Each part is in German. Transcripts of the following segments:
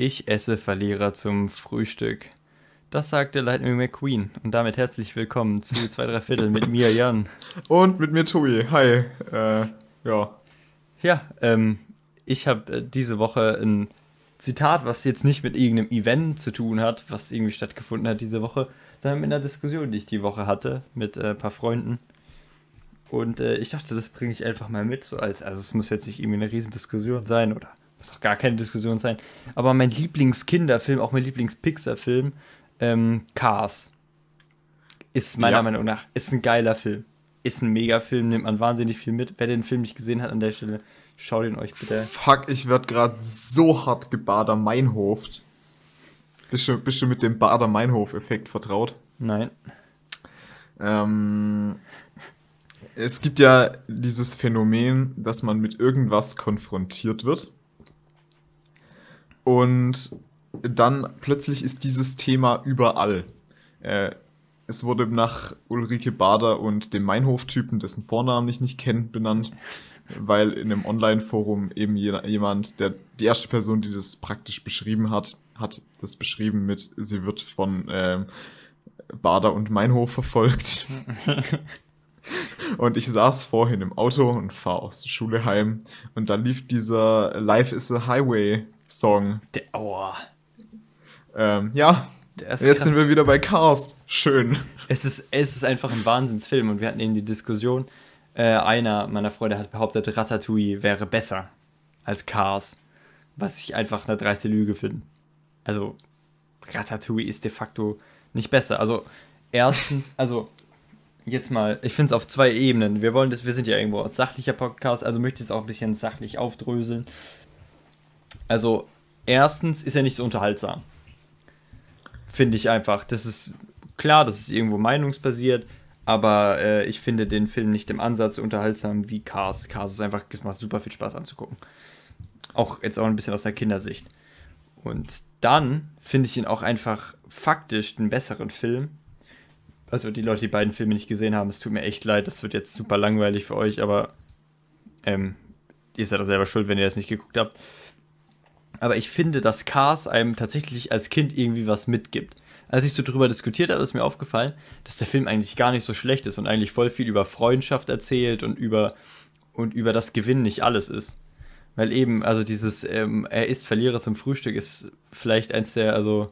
Ich esse Verlierer zum Frühstück. Das sagte Lightning McQueen. Und damit herzlich willkommen zu zwei, drei Viertel mit mir, Jan. Und mit mir, Tobi. Hi. Äh, ja. Ja, ähm, ich habe äh, diese Woche ein Zitat, was jetzt nicht mit irgendeinem Event zu tun hat, was irgendwie stattgefunden hat diese Woche, sondern mit einer Diskussion, die ich die Woche hatte mit äh, ein paar Freunden. Und äh, ich dachte, das bringe ich einfach mal mit. So als, also es muss jetzt nicht irgendwie eine Riesendiskussion sein oder muss auch gar keine Diskussion sein. Aber mein Lieblingskinderfilm, auch mein Lieblings-Pixar-Film, ähm, Cars, ist meiner ja. Meinung nach ist ein geiler Film. Ist ein Megafilm, nimmt man wahnsinnig viel mit. Wer den Film nicht gesehen hat an der Stelle, schaut ihn euch bitte. Fuck, ich werd gerade so hart gebader Meinhoft. Bist du, bist du mit dem Bader-Meinhof-Effekt vertraut? Nein. Ähm, es gibt ja dieses Phänomen, dass man mit irgendwas konfrontiert wird. Und dann plötzlich ist dieses Thema überall. Äh, es wurde nach Ulrike Bader und dem Meinhof-Typen, dessen Vornamen ich nicht kenne, benannt, weil in einem Online-Forum eben jemand, der die erste Person, die das praktisch beschrieben hat, hat das beschrieben mit, sie wird von äh, Bader und Meinhof verfolgt. Und ich saß vorhin im Auto und fahre aus der Schule heim und da lief dieser Life is a Highway Song. Der, oh. Ähm, ja, jetzt krass. sind wir wieder bei Cars. Schön. Es ist, es ist einfach ein Wahnsinnsfilm und wir hatten eben die Diskussion. Äh, einer meiner Freunde hat behauptet, Ratatouille wäre besser als Cars, was ich einfach eine dreiste Lüge finde. Also, Ratatouille ist de facto nicht besser. Also, erstens, also jetzt mal, ich finde es auf zwei Ebenen. Wir wollen das, wir sind ja irgendwo als sachlicher Podcast, also möchte ich es auch ein bisschen sachlich aufdröseln. Also, erstens ist er nicht so unterhaltsam. Finde ich einfach. Das ist klar, das ist irgendwo meinungsbasiert, aber äh, ich finde den Film nicht im Ansatz so unterhaltsam wie Cars. Cars ist einfach, es macht super viel Spaß anzugucken. Auch jetzt auch ein bisschen aus der Kindersicht. Und dann finde ich ihn auch einfach faktisch den besseren Film, also die Leute, die beiden Filme nicht gesehen haben, es tut mir echt leid, das wird jetzt super langweilig für euch, aber ähm, ihr seid doch selber schuld, wenn ihr das nicht geguckt habt. Aber ich finde, dass Cars einem tatsächlich als Kind irgendwie was mitgibt. Als ich so drüber diskutiert habe, ist mir aufgefallen, dass der Film eigentlich gar nicht so schlecht ist und eigentlich voll viel über Freundschaft erzählt und über, und über das Gewinnen nicht alles ist. Weil eben, also dieses, ähm, er ist Verlierer zum Frühstück ist vielleicht eins der, also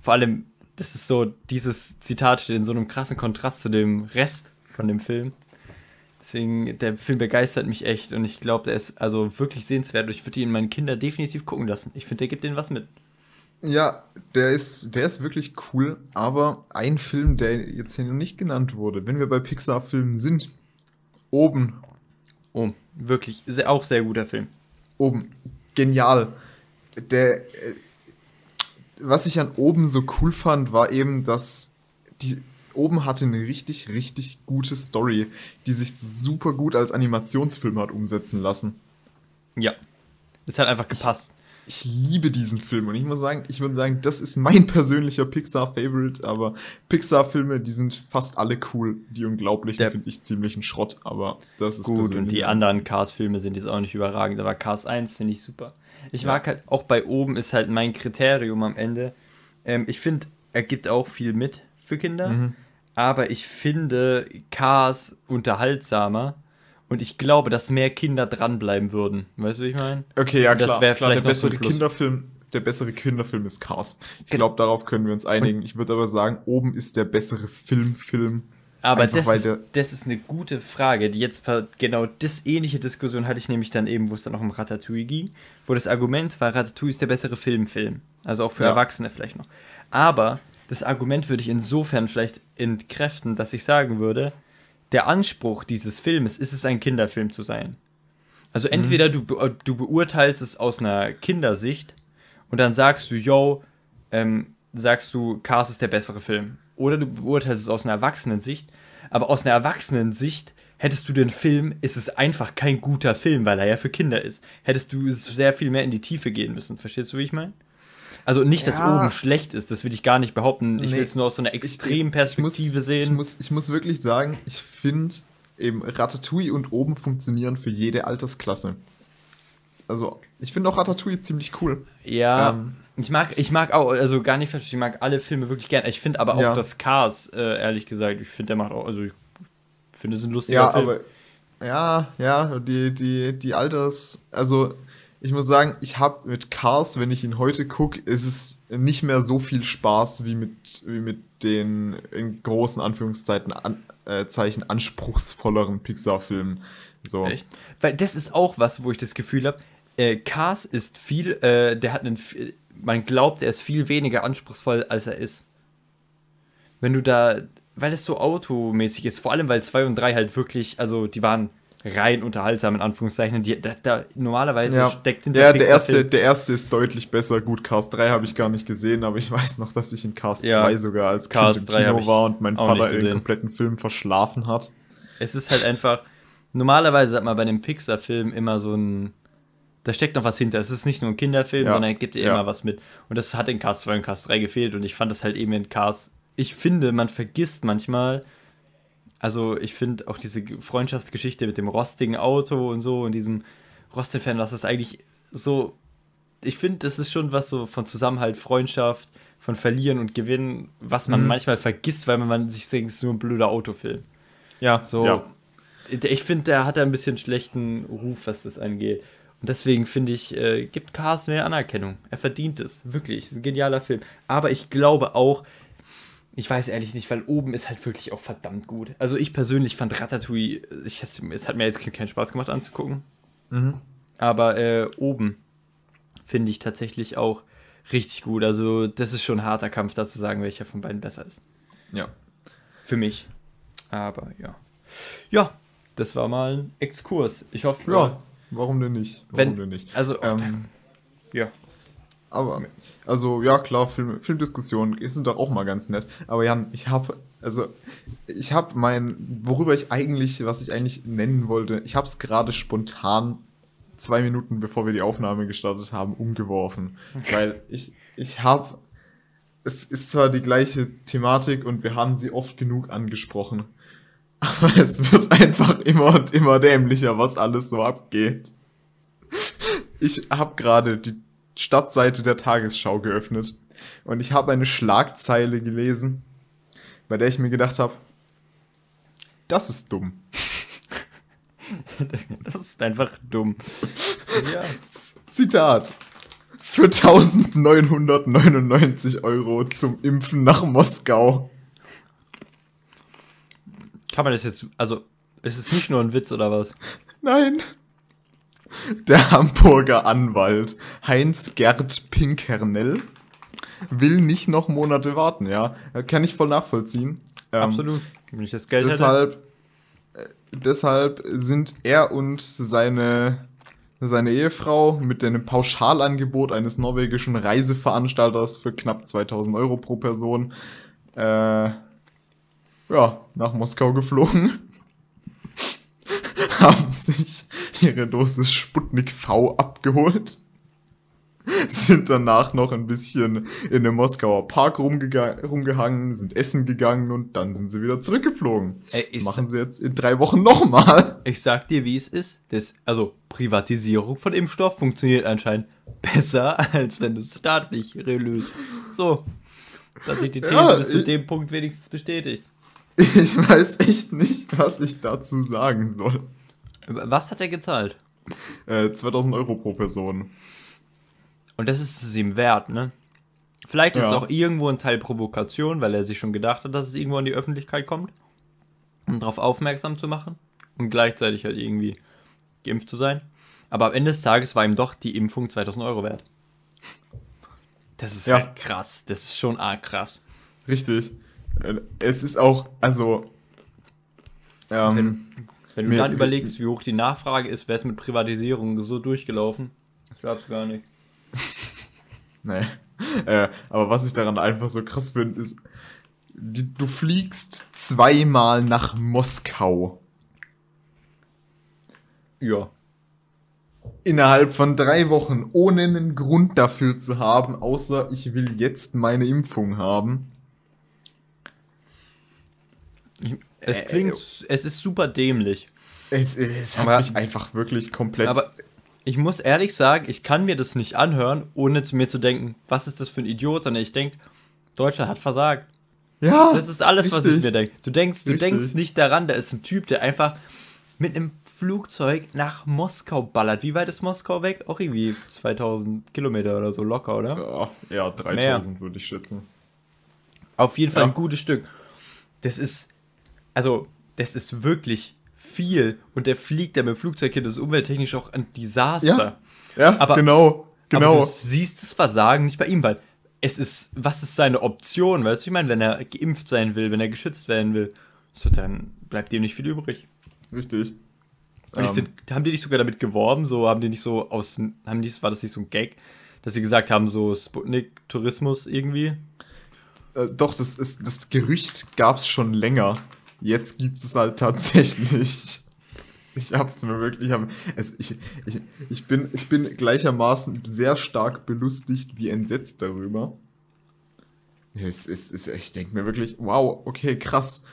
vor allem das ist so, dieses Zitat steht in so einem krassen Kontrast zu dem Rest von dem Film. Deswegen, der Film begeistert mich echt und ich glaube, der ist also wirklich sehenswert. Ich würde ihn meinen Kindern definitiv gucken lassen. Ich finde, der gibt denen was mit. Ja, der ist, der ist wirklich cool, aber ein Film, der jetzt hier noch nicht genannt wurde, wenn wir bei Pixar-Filmen sind, oben. Oh, wirklich, auch sehr guter Film. Oben, genial. Der, äh, was ich an oben so cool fand, war eben, dass die oben hatte eine richtig, richtig gute Story, die sich super gut als Animationsfilm hat umsetzen lassen. Ja. Es hat einfach gepasst. Ich, ich liebe diesen Film und ich muss sagen, ich würde sagen, das ist mein persönlicher Pixar-Favorite, aber Pixar-Filme, die sind fast alle cool. Die Unglaublichen finde ich ziemlich ein Schrott, aber das ist gut. Und die anderen Cars-Filme sind jetzt auch nicht überragend, aber Cars 1 finde ich super. Ich ja. mag halt, auch bei oben ist halt mein Kriterium am Ende. Ähm, ich finde, er gibt auch viel mit für Kinder, mhm. aber ich finde Cars unterhaltsamer. Und ich glaube, dass mehr Kinder dranbleiben würden. Weißt du, wie ich meine? Okay, ja, klar. Das klar der bessere Kinderfilm, der bessere Kinderfilm ist Cars. Ich glaube, darauf können wir uns einigen. Ich würde aber sagen, oben ist der bessere Filmfilm. Film. Aber Einfach, das, ist, das ist eine gute Frage. Die jetzt genau das ähnliche Diskussion hatte ich nämlich dann eben, wo es dann auch um Ratatouille ging, wo das Argument war, Ratatouille ist der bessere Filmfilm. Also auch für ja. Erwachsene vielleicht noch. Aber das Argument würde ich insofern vielleicht entkräften, dass ich sagen würde, der Anspruch dieses Filmes ist es, ein Kinderfilm zu sein. Also mhm. entweder mhm. du, du beurteilst es aus einer Kindersicht und dann sagst du, yo, ähm, sagst du, Cars ist der bessere Film oder du beurteilst es aus einer Erwachsenensicht. Aber aus einer Erwachsenensicht hättest du den Film, ist es einfach kein guter Film, weil er ja für Kinder ist. Hättest du sehr viel mehr in die Tiefe gehen müssen. Verstehst du, wie ich meine? Also nicht, dass ja. oben schlecht ist, das will ich gar nicht behaupten. Ich nee, will es nur aus so einer extremen Perspektive muss, sehen. Ich muss, ich muss wirklich sagen, ich finde eben Ratatouille und oben funktionieren für jede Altersklasse. Also, ich finde auch Ratatouille ziemlich cool. Ja, ähm, Ich mag, ich mag auch, also gar nicht falsch, ich mag alle Filme wirklich gern. Ich finde aber auch Ja. das Cars, äh, ehrlich gesagt, ich finde, der macht auch, also ich finde es ein lustiger Ja, Film. aber ja, ja, die, die, die Alters, also ich muss sagen, ich habe mit Cars, wenn ich ihn heute gucke, ist es nicht mehr so viel Spaß wie mit, wie mit den in großen Anführungszeiten an, äh, Zeichen anspruchsvolleren Pixar-Filmen. So. Echt? Weil das ist auch was, wo ich das Gefühl habe, äh, Cars ist viel, äh, der hat einen, man glaubt, er ist viel weniger anspruchsvoll, als er ist. Wenn du da, weil es so automäßig ist, vor allem weil 2 und 3 halt wirklich, also die waren rein unterhaltsam, in Anführungszeichen, die, da, da normalerweise Ja, steckt ja der, erste, der erste ist deutlich besser. Gut, Cars 3 habe ich gar nicht gesehen, aber ich weiß noch, dass ich in Cars Ja, 2 sogar als Cars Kind im 3 hab Kino war und mein Vater den kompletten Film verschlafen hat. Es ist halt einfach, normalerweise hat man bei einem Pixar-Film immer so ein, da steckt noch was hinter. Es ist nicht nur ein Kinderfilm, Ja, sondern er gibt dir ja. immer was mit. Und das hat in Cars 2 und Cars 3 gefehlt und ich fand das halt eben in Cars, ich finde, man vergisst manchmal, also ich finde auch diese Freundschaftsgeschichte mit dem rostigen Auto und so und diesem Rostin-Fan, das ist eigentlich so, ich finde, das ist schon was so von Zusammenhalt, Freundschaft, von Verlieren und Gewinnen, was man Mhm. manchmal vergisst, weil man sich denkt, es ist nur ein blöder Autofilm. Ja, So, ja. ich finde, der hat ein bisschen schlechten Ruf, was das angeht. Und deswegen finde ich, äh, gibt Cars mehr Anerkennung. Er verdient es. Wirklich. Ist ein genialer Film. Aber ich glaube auch, ich weiß ehrlich nicht, weil oben ist halt wirklich auch verdammt gut. Also ich persönlich fand Ratatouille, ich, es hat mir jetzt keinen Spaß gemacht anzugucken. Mhm. Aber äh, oben finde ich tatsächlich auch richtig gut. Also das ist schon ein harter Kampf, da zu sagen, welcher von beiden besser ist. ja. Für mich. Aber ja. Ja, das war mal ein Exkurs. Ich hoffe, Ja, warum denn nicht? Warum wenn, denn nicht? Also, Ähm, ja. Aber, also ja, klar, Film, Filmdiskussionen sind doch auch mal ganz nett. Aber Jan, ich habe, also, ich habe mein, worüber ich eigentlich, was ich eigentlich nennen wollte, ich habe es gerade spontan zwei Minuten bevor wir die Aufnahme gestartet haben, umgeworfen. Weil ich, ich habe, es ist zwar die gleiche Thematik und wir haben sie oft genug angesprochen. Aber es wird einfach immer und immer dämlicher, was alles so abgeht. Ich habe gerade die Stadtseite der Tagesschau geöffnet und ich habe eine Schlagzeile gelesen, bei der ich mir gedacht habe, das ist dumm. Das ist einfach dumm. ja. Zitat. Für 1999 Euro zum Impfen nach Moskau. Kann man das jetzt, also, ist es nicht nur ein Witz oder was? Nein. Der Hamburger Anwalt Heinz-Gerd Pinkernell will nicht noch Monate warten, ja. Kann ich voll nachvollziehen. Ähm, Absolut. Wenn ich das Geld hätte. Deshalb, äh, deshalb sind er und seine, seine Ehefrau mit einem Pauschalangebot eines norwegischen Reiseveranstalters für knapp 2000 Euro pro Person äh, ja, nach Moskau geflogen. Haben sich ihre Dosis Sputnik V abgeholt. Sind danach noch ein bisschen in einem Moskauer Park rumgehangen, sind essen gegangen und dann sind sie wieder zurückgeflogen. Ey, Das machen sie jetzt in drei Wochen nochmal. Ich sag dir, wie es ist. Das, also, Privatisierung von Impfstoff funktioniert anscheinend besser, als wenn du es staatlich löst. So. Da hat sich die These Ja, bis zu dem Punkt wenigstens bestätigt. Ich weiß echt nicht, was ich dazu sagen soll. Was hat er gezahlt? Äh, 2000 Euro pro Person. Und das ist es ihm wert, ne? Vielleicht ist es Ja. auch irgendwo ein Teil Provokation, weil er sich schon gedacht hat, dass es irgendwo an die Öffentlichkeit kommt, um darauf aufmerksam zu machen und gleichzeitig halt irgendwie geimpft zu sein. Aber am Ende des Tages war ihm doch die Impfung 2000 Euro wert. Das ist Ja. halt krass. Das ist schon arg krass. Richtig. Äh, Es ist auch, also. Ähm, Wenn du Mir- dann überlegst, wie hoch die Nachfrage ist, wäre es mit Privatisierung so durchgelaufen. Das glaubst du gar nicht. nee. Äh, aber was ich daran einfach so krass finde, ist, die, du fliegst zweimal nach Moskau. Ja. Innerhalb von drei Wochen, ohne einen Grund dafür zu haben, außer ich will jetzt meine Impfung haben. Es Äh, klingt, es ist super dämlich. Es, es hat Aber- mich einfach wirklich komplett. Aber ich muss ehrlich sagen, ich kann mir das nicht anhören, ohne zu mir zu denken, was ist das für ein Idiot, sondern ich denke, Deutschland hat versagt. Ja. Das ist alles, was ich richtig. mir denke. Du denkst, du Richtig. denkst nicht daran, da ist ein Typ, der einfach mit einem Flugzeug nach Moskau ballert. Wie weit ist Moskau weg? Auch irgendwie 2000 Kilometer oder so locker, oder? Ja, ja 3000 würde ich schätzen. Auf jeden Fall Ja. ein gutes Stück. Das ist, also, das ist wirklich viel. Und der fliegt da mit dem Flugzeug hin. Das ist umwelttechnisch auch ein Desaster. Ja, Aber- genau. Genau. Aber du siehst das Versagen nicht bei ihm, weil es ist, was ist seine Option? Weißt du, ich meine, wenn er geimpft sein will, wenn er geschützt werden will, so dann bleibt ihm nicht viel übrig. Richtig. Und ich Ähm, finde, haben die nicht sogar damit geworben? So haben die nicht so aus, haben die, war das nicht so ein Gag, dass sie gesagt haben, so Sputnik-Tourismus irgendwie? Äh, doch, das, ist, das Gerücht gab es schon länger. Jetzt gibt es halt tatsächlich. Ich hab's mir wirklich. Also ich, ich, ich, bin, ich bin gleichermaßen sehr stark belustigt wie entsetzt darüber. Es ist, es, ich denke mir wirklich, wow, okay, krass.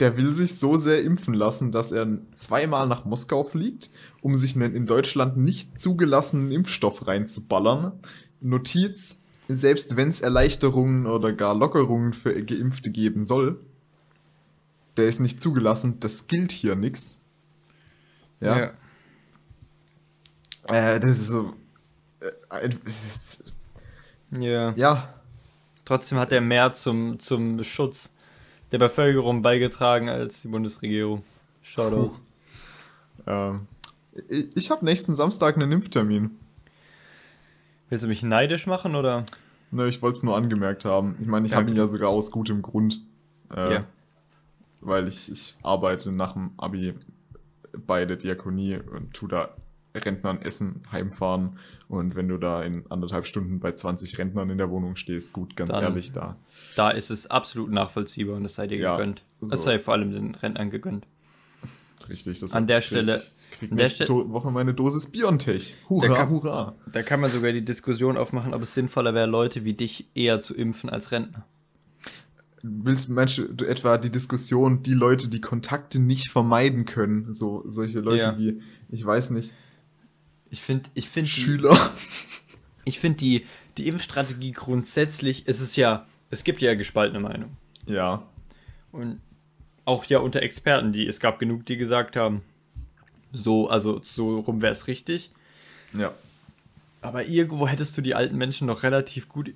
Der will sich so sehr impfen lassen, dass er zweimal nach Moskau fliegt, um sich einen in Deutschland nicht zugelassenen Impfstoff reinzuballern. Notiz, selbst wenn es Erleichterungen oder gar Lockerungen für Geimpfte geben soll, der ist nicht zugelassen, das gilt hier nix. Ja, Äh, das ist so. Äh, ist, Ja. ja, Trotzdem hat er mehr zum, zum Schutz der Bevölkerung beigetragen als die Bundesregierung. Shoutouts. ähm, ich, ich habe nächsten Samstag einen Impftermin. Willst du mich neidisch machen oder? Ne, ich wollte es nur angemerkt haben. Ich meine, ich habe ihn ja sogar aus gutem Grund. Äh, Ja. Weil ich, ich arbeite nach dem Abi bei der Diakonie und tu da Rentnern essen, heimfahren. Und wenn du da in anderthalb Stunden bei 20 Rentnern in der Wohnung stehst, gut, ganz Dann- ehrlich, da. Da ist es absolut nachvollziehbar und das sei dir Ja, gegönnt. so. Das sei vor allem den Rentnern gegönnt. Richtig, das An der ich- Stelle- Ich krieg an der nächste Stelle- To- Woche meine Dosis Biontech. Hurra, kann- hurra. Da kann man sogar die Diskussion aufmachen, ob es sinnvoller wäre, Leute wie dich eher zu impfen als Rentner. Willst du etwa die Diskussion, die Leute, die Kontakte nicht vermeiden können, so solche Leute Ja. wie, ich weiß nicht, Ich finde, ich finde, Schüler. ich finde die, die Impfstrategie grundsätzlich, es ist ja, es gibt ja gespaltene Meinung. Ja, Und auch ja unter Experten, die, es gab genug, die gesagt haben, so, also so rum wäre es richtig. ja. Aber irgendwo hättest du die alten Menschen noch relativ gut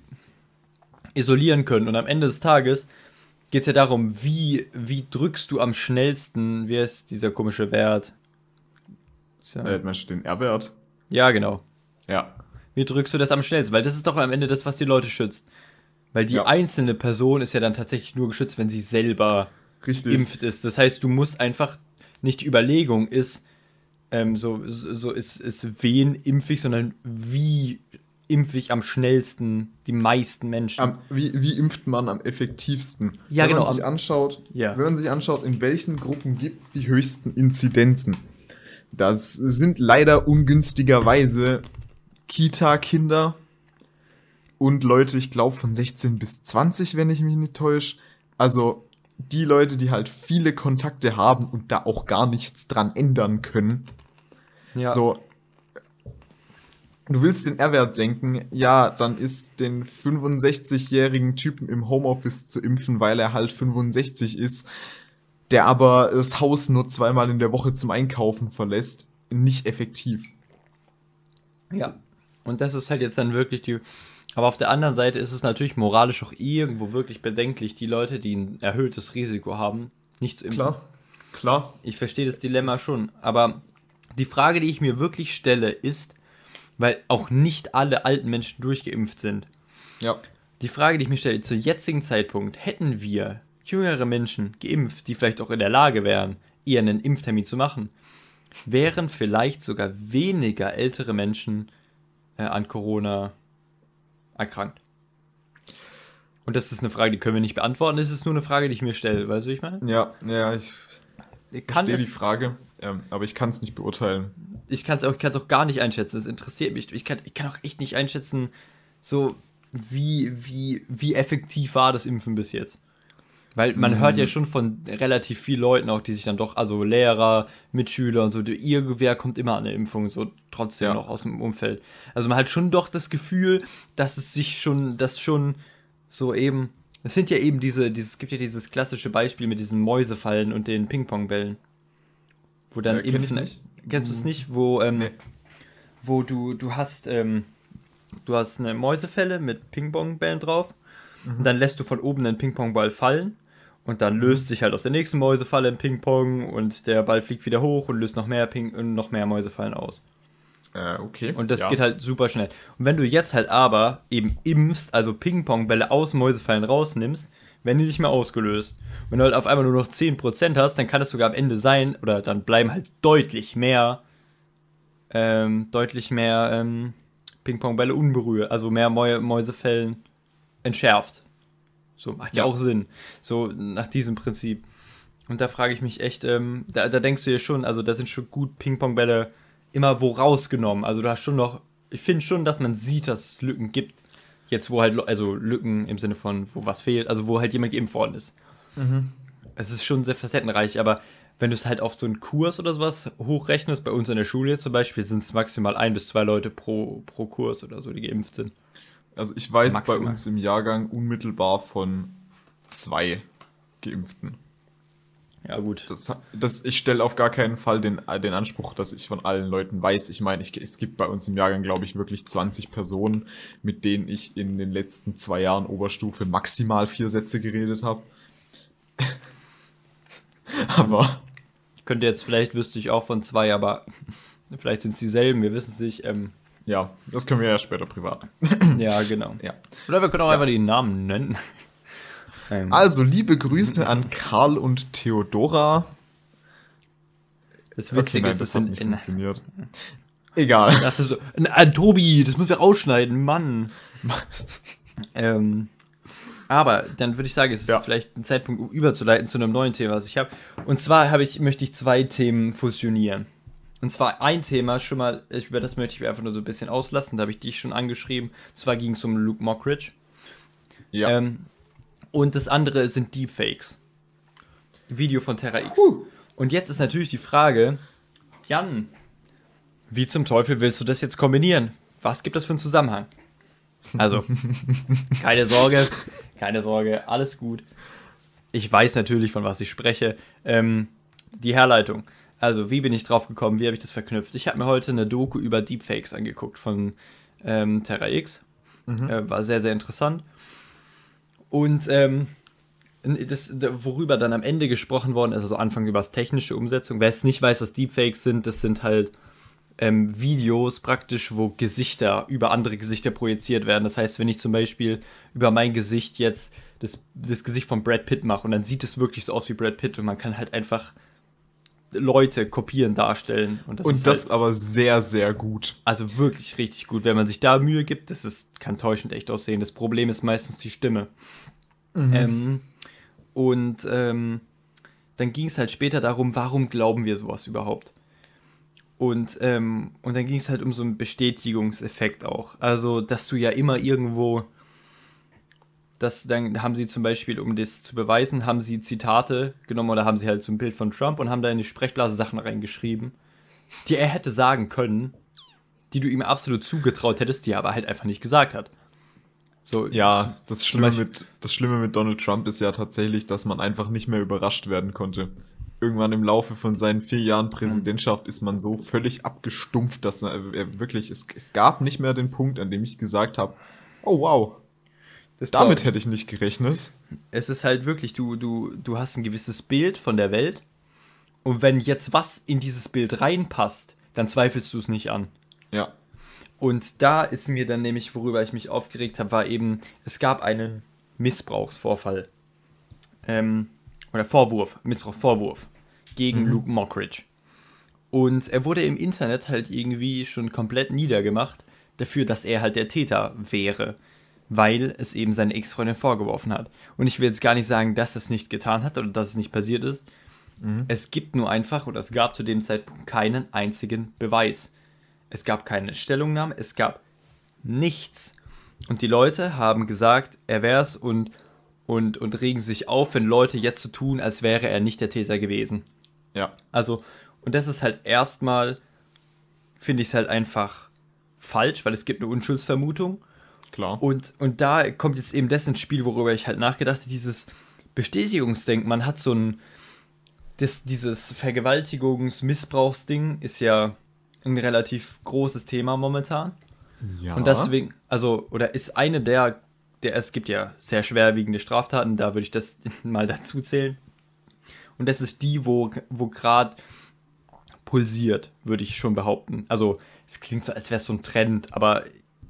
isolieren können. Und am Ende des Tages geht es ja darum, wie, wie drückst du am schnellsten, wie ist dieser komische Wert? Ja, Äh, meinst du den R-Wert? ja, genau. Ja. Wie drückst du das am schnellsten? Weil das ist doch am Ende das, was die Leute schützt. Weil die Ja. einzelne Person ist ja dann tatsächlich nur geschützt, wenn sie selber Richtig. geimpft ist. Das heißt, du musst einfach, nicht die Überlegung ist, ähm, so, so so ist, ist wen impfe ich, sondern wie impfe ich am schnellsten die meisten Menschen. Am, wie, wie impft man am effektivsten? Ja, wenn genau, Man sich anschaut, Ja. Wenn man sich anschaut, in welchen Gruppen gibt es die höchsten Inzidenzen? Das sind leider ungünstigerweise Kita-Kinder und Leute, ich glaube von 16 bis 20, wenn ich mich nicht täusche. Also die Leute, die halt viele Kontakte haben und da auch gar nichts dran ändern können. ja. So, du willst den R-Wert senken, ja, dann ist den 65-jährigen Typen im Homeoffice zu impfen, weil er halt 65 ist, der aber das Haus nur zweimal in der Woche zum Einkaufen verlässt, nicht effektiv. Ja. Und das ist halt jetzt dann wirklich die. Aber auf der anderen Seite ist es natürlich moralisch auch irgendwo wirklich bedenklich, die Leute, die ein erhöhtes Risiko haben, nicht zu impfen. Klar, klar. Ich verstehe das Dilemma Das- schon. Aber die Frage, die ich mir wirklich stelle, ist, weil auch nicht alle alten Menschen durchgeimpft sind. Ja. Die Frage, die ich mir stelle, zu jetzigen Zeitpunkt hätten wir jüngere Menschen geimpft, die vielleicht auch in der Lage wären, eher einen Impftermin zu machen, wären vielleicht sogar weniger ältere Menschen äh, an Corona erkrankt. Und das ist eine Frage, die können wir nicht beantworten. Das ist nur eine Frage, die ich mir stelle. Weißt du, wie ich meine? Ja, ja, ich Kann verstehe die es, Frage, ähm, aber ich kann es nicht beurteilen. Ich kann es auch, ich auch gar nicht einschätzen. Es interessiert mich. Ich kann, ich kann auch echt nicht einschätzen, so wie, wie, wie effektiv war das Impfen bis jetzt. Weil man hört ja schon von relativ vielen Leuten auch, die sich dann doch, also Lehrer, Mitschüler und so, ihr Gewehr kommt immer an eine Impfung, so trotzdem Ja. noch aus dem Umfeld. Also man hat schon doch das Gefühl, dass es sich schon, dass schon so eben, es sind ja eben diese, dieses, es gibt ja dieses klassische Beispiel mit diesen Mäusefallen und den Ping-Pong-Bällen. Wo dann ich Impfen, nicht. Kennst du es nicht, wo, ähm, Nee. wo du, du hast, ähm, du hast eine Mäusefälle mit Ping-Pong-Bällen drauf und dann lässt du von oben einen Ping-Pong-Ball fallen und dann löst sich halt aus der nächsten Mäusefalle ein Ping-Pong und der Ball fliegt wieder hoch und löst noch mehr Ping und noch mehr Mäusefallen aus. Äh, okay. Und das ja. geht halt super schnell. Und wenn du jetzt halt aber eben impfst, also Ping-Pong-Bälle aus Mäusefallen rausnimmst, werden die nicht mehr ausgelöst. Wenn du halt auf einmal nur noch 10% hast, dann kann es sogar am Ende sein, oder dann bleiben halt deutlich mehr, ähm, deutlich mehr ähm, Ping-Pong-Bälle unberührt, also mehr Mäu Mäusefällen entschärft. So, macht ja. Ja. auch Sinn. So nach diesem Prinzip. Und da frage ich mich echt, ähm, da, da denkst du ja schon, also da sind schon gut Ping-Pong-Bälle immer wo rausgenommen. Also du hast schon noch, ich finde schon, dass man sieht, dass es Lücken gibt. Jetzt, wo halt, also Lücken im Sinne von, wo was fehlt, also wo halt jemand geimpft worden ist. Es ist schon sehr facettenreich, aber wenn du es halt auf so einen Kurs oder sowas hochrechnest, bei uns in der Schule zum Beispiel, sind es maximal ein bis zwei Leute pro, pro Kurs oder so, die geimpft sind. Also ich weiß Maximal. bei uns im Jahrgang unmittelbar von zwei Geimpften. Ja, gut. Das, das, ich stelle auf gar keinen Fall den, den Anspruch, dass ich von allen Leuten weiß. Ich meine, ich, es gibt bei uns im Jahrgang, glaube ich, wirklich 20 Personen, mit denen ich in den letzten zwei Jahren Oberstufe maximal vier Sätze geredet habe. Aber Könnte jetzt, vielleicht wüsste ich auch von zwei, aber vielleicht sind es dieselben, wir wissen es nicht. Ähm, ja, das können wir ja später privat. ja, genau. Ja. Oder wir können auch einfach die Namen nennen. Ähm, Also, liebe Grüße an Karl und Theodora. das Witzige nein, ist, das hat nicht in, funktioniert. Egal. Ich dachte so, na, Tobi, das müssen wir rausschneiden, Mann. Ähm, aber dann würde ich sagen, es ist Ja. vielleicht ein Zeitpunkt, um überzuleiten zu einem neuen Thema, was ich habe. Und zwar habe ich, möchte ich zwei Themen fusionieren. Und zwar ein Thema, schon mal, über das möchte ich mir einfach nur so ein bisschen auslassen, da habe ich dich schon angeschrieben. Und zwar ging es um Luke Mockridge. Ja. Ähm, und das andere sind Deepfakes. Video von Terra X. Und jetzt ist natürlich die Frage, Jan, wie zum Teufel willst du das jetzt kombinieren? Was gibt das für einen Zusammenhang? Also, keine Sorge, keine Sorge, alles gut. Ich weiß natürlich, von was ich spreche. Ähm, die Herleitung. Also, wie bin ich drauf gekommen? Wie habe ich das verknüpft? Ich habe mir heute eine Doku über Deepfakes angeguckt von ähm, Terra X. Äh, war sehr, sehr interessant. Und ähm, das, worüber dann am Ende gesprochen worden ist, also Anfang über das technische Umsetzung. Wer es nicht weiß, was Deepfakes sind, das sind halt ähm, Videos praktisch, wo Gesichter über andere Gesichter projiziert werden. Das heißt, wenn ich zum Beispiel über mein Gesicht jetzt das, das Gesicht von Brad Pitt mache und dann sieht es wirklich so aus wie Brad Pitt und man kann halt einfach Leute kopieren, darstellen. Und das Und ist das halt, aber sehr, sehr gut. also wirklich richtig gut. Wenn man sich da Mühe gibt, das ist, kann täuschend echt aussehen. Das Problem ist meistens die Stimme. Ähm, und ähm, dann ging es halt später darum, warum glauben wir sowas überhaupt? Und, ähm, und dann ging es halt um so einen Bestätigungseffekt auch. Also, dass du ja immer irgendwo, das, dann haben sie zum Beispiel, um das zu beweisen, haben sie Zitate genommen oder haben sie halt so ein Bild von Trump und haben da in die Sprechblase Sachen reingeschrieben, die er hätte sagen können, die du ihm absolut zugetraut hättest, die er aber halt einfach nicht gesagt hat. So, Ja, das Schlimme, Beispiel- mit, das Schlimme mit Donald Trump ist ja tatsächlich, dass man einfach nicht mehr überrascht werden konnte. Irgendwann im Laufe von seinen vier Jahren Präsidentschaft ist man so völlig abgestumpft, dass er, er wirklich, es, es gab nicht mehr den Punkt, an dem ich gesagt habe, oh wow, das damit hätte ich nicht gerechnet. es ist halt wirklich, du, du, du hast ein gewisses Bild von der Welt und wenn jetzt was in dieses Bild reinpasst, dann zweifelst du es nicht an. Ja. Und da ist mir dann nämlich, worüber ich mich aufgeregt habe, war eben, es gab einen Missbrauchsvorfall. Ähm, oder Vorwurf, Missbrauchsvorwurf gegen Luke Mockridge. Und er wurde im Internet halt irgendwie schon komplett niedergemacht dafür, dass er halt der Täter wäre, weil es eben seine Ex-Freundin vorgeworfen hat. Und ich will jetzt gar nicht sagen, dass es nicht getan hat oder dass es nicht passiert ist. Es gibt nur einfach, oder es gab zu dem Zeitpunkt keinen einzigen Beweis. Es gab keine Stellungnahme, es gab nichts. Und die Leute haben gesagt, er wär's und, und, und regen sich auf, wenn Leute jetzt so tun, als wäre er nicht der Täter gewesen. Ja. Also, und das ist halt erstmal, finde ich es halt einfach falsch, weil es gibt eine Unschuldsvermutung. Klar. Und, und da kommt jetzt eben das ins Spiel, worüber ich halt nachgedacht habe, dieses Bestätigungsdenken. Man hat so ein, das, dieses Vergewaltigungs-Missbrauchsding ist ja ein relativ großes Thema momentan. Ja. Und deswegen, also, oder ist eine der, der, es gibt ja sehr schwerwiegende Straftaten, da würde ich das mal dazu zählen. Und das ist die, wo, wo gerade pulsiert, würde ich schon behaupten. Also, es klingt so, als wäre es so ein Trend, aber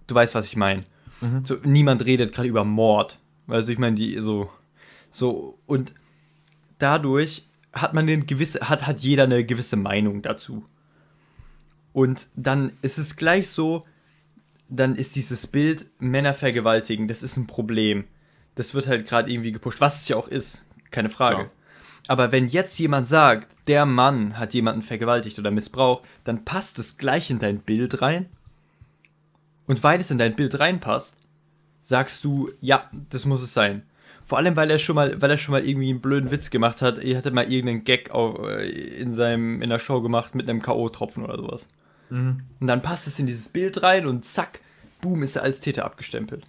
du weißt, was ich meine. Mhm. So, niemand redet gerade über Mord. Also, ich meine, die so, so, und dadurch hat man eine gewisse, hat, hat jeder eine gewisse Meinung dazu. Und dann ist es gleich so, dann ist dieses Bild Männer vergewaltigen, das ist ein Problem. Das wird halt gerade irgendwie gepusht, was es ja auch ist, keine Frage. Ja. Aber wenn jetzt jemand sagt, der Mann hat jemanden vergewaltigt oder missbraucht, dann passt es gleich in dein Bild rein. Und weil es in dein Bild reinpasst, sagst du, ja, das muss es sein. Vor allem, weil er schon mal, weil er schon mal irgendwie einen blöden Witz gemacht hat. Er hatte mal irgendeinen Gag auf, äh, in seinem in der Show gemacht mit einem K.O.-Tropfen oder sowas. Mhm. Und dann passt es in dieses Bild rein und zack, boom, ist er als Täter abgestempelt.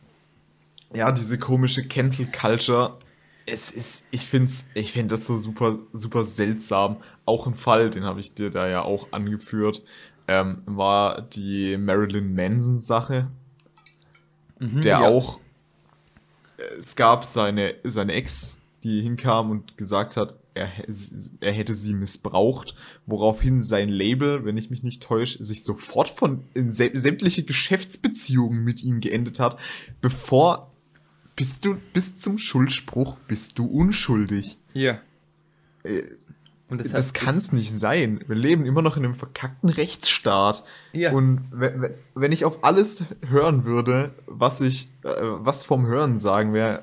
ja, diese komische Cancel Culture. Es ist, ich finde ich find das so super, super seltsam. Auch ein Fall, den habe ich dir da ja auch angeführt, ähm, war die Marilyn Manson-Sache, der ja. auch, äh, es gab seine, seine Ex, die hinkam und gesagt hat, er, er hätte sie missbraucht, woraufhin sein Label, wenn ich mich nicht täusche, sich sofort von sämtliche Geschäftsbeziehungen mit ihm geendet hat, bevor bist du bis zum Schuldspruch bist du unschuldig. Ja. Äh, Und Das, kann es nicht sein. Wir leben immer noch in einem verkackten Rechtsstaat. Ja. Und wenn, ich auf alles hören würde, was ich, äh, was vom Hören sagen wäre,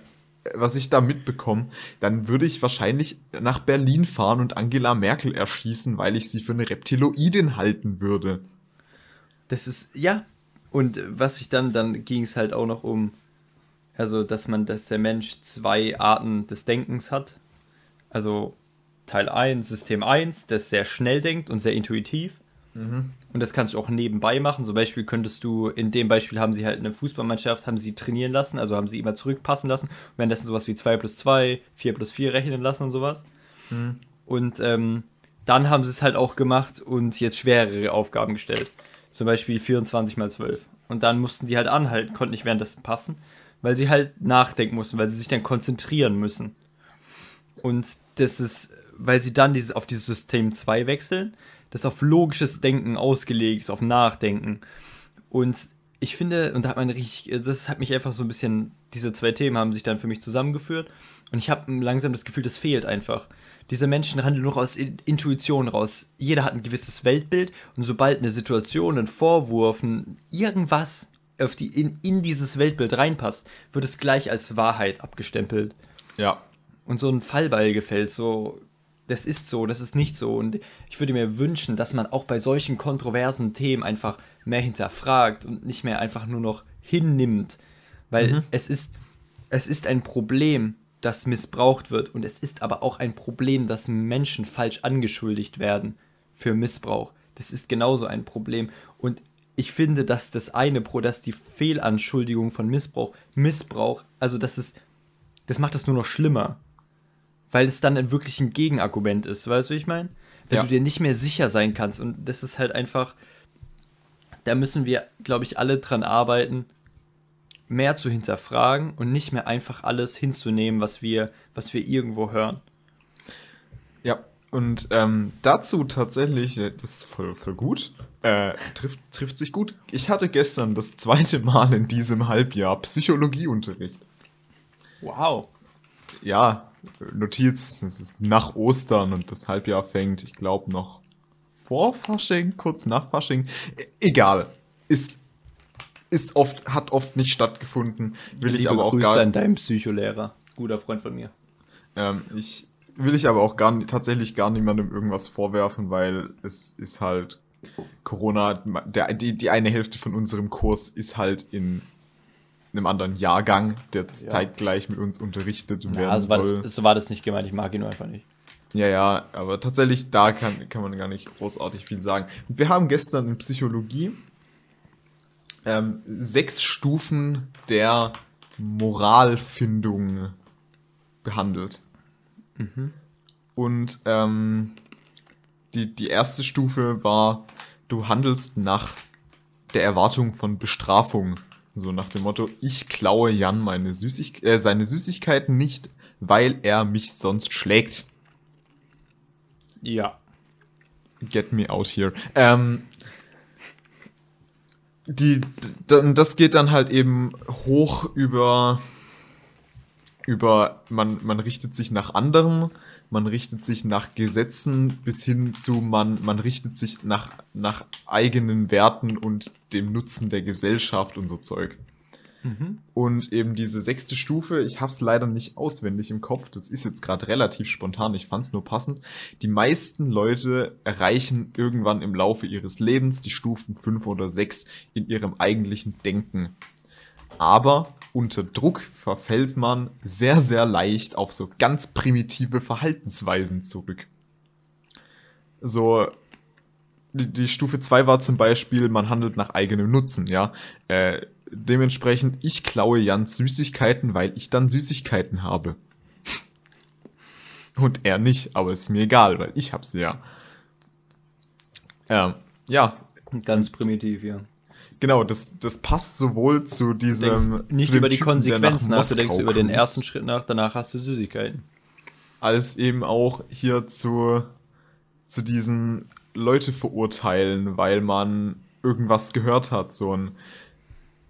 was ich da mitbekomme, dann würde ich wahrscheinlich nach Berlin fahren und Angela Merkel erschießen, weil ich sie für eine Reptiloidin halten würde. Das ist, ja. Und was ich dann, dann ging es halt auch noch um, also, dass man, dass der Mensch zwei Arten des Denkens hat. Also, Teil 1, System 1, das sehr schnell denkt und sehr intuitiv. Und das kannst du auch nebenbei machen. Zum Beispiel könntest du, in dem Beispiel haben sie halt eine Fußballmannschaft, haben sie trainieren lassen, also haben sie immer zurückpassen lassen. Und währenddessen sowas wie 2 plus 2, 4 plus 4 rechnen lassen und sowas. Und ähm, dann haben sie es halt auch gemacht und jetzt schwerere Aufgaben gestellt. Zum Beispiel 24 mal 12. Und dann mussten die halt anhalten, konnten nicht währenddessen passen, weil sie halt nachdenken mussten, weil sie sich dann konzentrieren müssen. Und das ist, weil sie dann dieses, auf dieses System 2 wechseln, das auf logisches Denken ausgelegt ist, auf Nachdenken. Und ich finde, und da hat man richtig, das hat mich einfach so ein bisschen, diese zwei Themen haben sich dann für mich zusammengeführt. Und ich habe langsam das Gefühl, das fehlt einfach. Diese Menschen handeln nur aus In- Intuition raus. Jeder hat ein gewisses Weltbild und sobald eine Situation, ein Vorwurf, ein irgendwas auf die, in, in dieses Weltbild reinpasst, wird es gleich als Wahrheit abgestempelt Ja. und so ein Fallball gefällt, so, das ist so, das ist nicht so. Und ich würde mir wünschen, dass man auch bei solchen kontroversen Themen einfach mehr hinterfragt und nicht mehr einfach nur noch hinnimmt. Weil es ist, es ist ein Problem, das missbraucht wird. Und es ist aber auch ein Problem, dass Menschen falsch angeschuldigt werden für Missbrauch. Das ist genauso ein Problem. Und ich finde, dass das eine Pro, dass die Fehlanschuldigung von Missbrauch, Missbrauch, also das ist, das macht das nur noch schlimmer weil es dann ein wirklich ein Gegenargument ist, weißt du, wie ich meine? Wenn Ja. du dir nicht mehr sicher sein kannst und das ist halt einfach, da müssen wir, glaube ich, alle dran arbeiten, mehr zu hinterfragen und nicht mehr einfach alles hinzunehmen, was wir, was wir irgendwo hören. Ja, und ähm, dazu tatsächlich, äh, das ist voll, voll gut, äh, trifft, trifft sich gut. Ich hatte gestern das zweite Mal in diesem Halbjahr Psychologieunterricht. Wow. Ja, Notiz, es ist nach Ostern und das Halbjahr fängt, ich glaube, noch vor Fasching, kurz nach Fasching. E egal. Ist, ist oft, hat oft nicht stattgefunden. Will ich Liebe aber auch Grüße gar an deinem Psycholehrer, guter Freund von mir. Ähm, ich will ich aber auch gar tatsächlich gar niemandem irgendwas vorwerfen, weil es ist halt Corona, der, die, die eine Hälfte von unserem Kurs ist halt in einem anderen Jahrgang, der ja. zeitgleich mit uns unterrichtet ja, werden also war soll. Das, so war das nicht gemeint, ich mag ihn nur einfach nicht. Ja, ja, aber tatsächlich, da kann, kann man gar nicht großartig viel sagen. Wir haben gestern in Psychologie ähm, sechs Stufen der Moralfindung behandelt. Mhm. Und ähm, die, die erste Stufe war, du handelst nach der Erwartung von Bestrafung. So nach dem Motto, ich klaue Jan meine Süßig äh, seine Süßigkeiten nicht, weil er mich sonst schlägt. Ja. Get me out here. Ähm, die, das geht dann halt eben hoch über, über man, man richtet sich nach anderen, man richtet sich nach Gesetzen bis hin zu man, man richtet sich nach, nach eigenen Werten und dem Nutzen der Gesellschaft und so Zeug. Mhm. Und eben diese sechste Stufe, ich habe es leider nicht auswendig im Kopf, das ist jetzt gerade relativ spontan, ich fand es nur passend. Die meisten Leute erreichen irgendwann im Laufe ihres Lebens die Stufen 5 oder 6 in ihrem eigentlichen Denken. Aber unter Druck verfällt man sehr, sehr leicht auf so ganz primitive Verhaltensweisen zurück. So, die, Stufe 2 war zum Beispiel, man handelt nach eigenem Nutzen, ja. Äh, dementsprechend, ich klaue Jans Süßigkeiten, weil ich dann Süßigkeiten habe. Und er nicht, aber ist mir egal, weil ich hab's ja. Ähm, ja. Ganz primitiv, ja. Genau, das, das passt sowohl zu diesem. nicht zu über die Typen, Konsequenzen nach, du denkst über den ersten Schritt nach, danach hast du Süßigkeiten. Als eben auch hier zu, zu diesen Leute verurteilen, weil man irgendwas gehört hat, so ein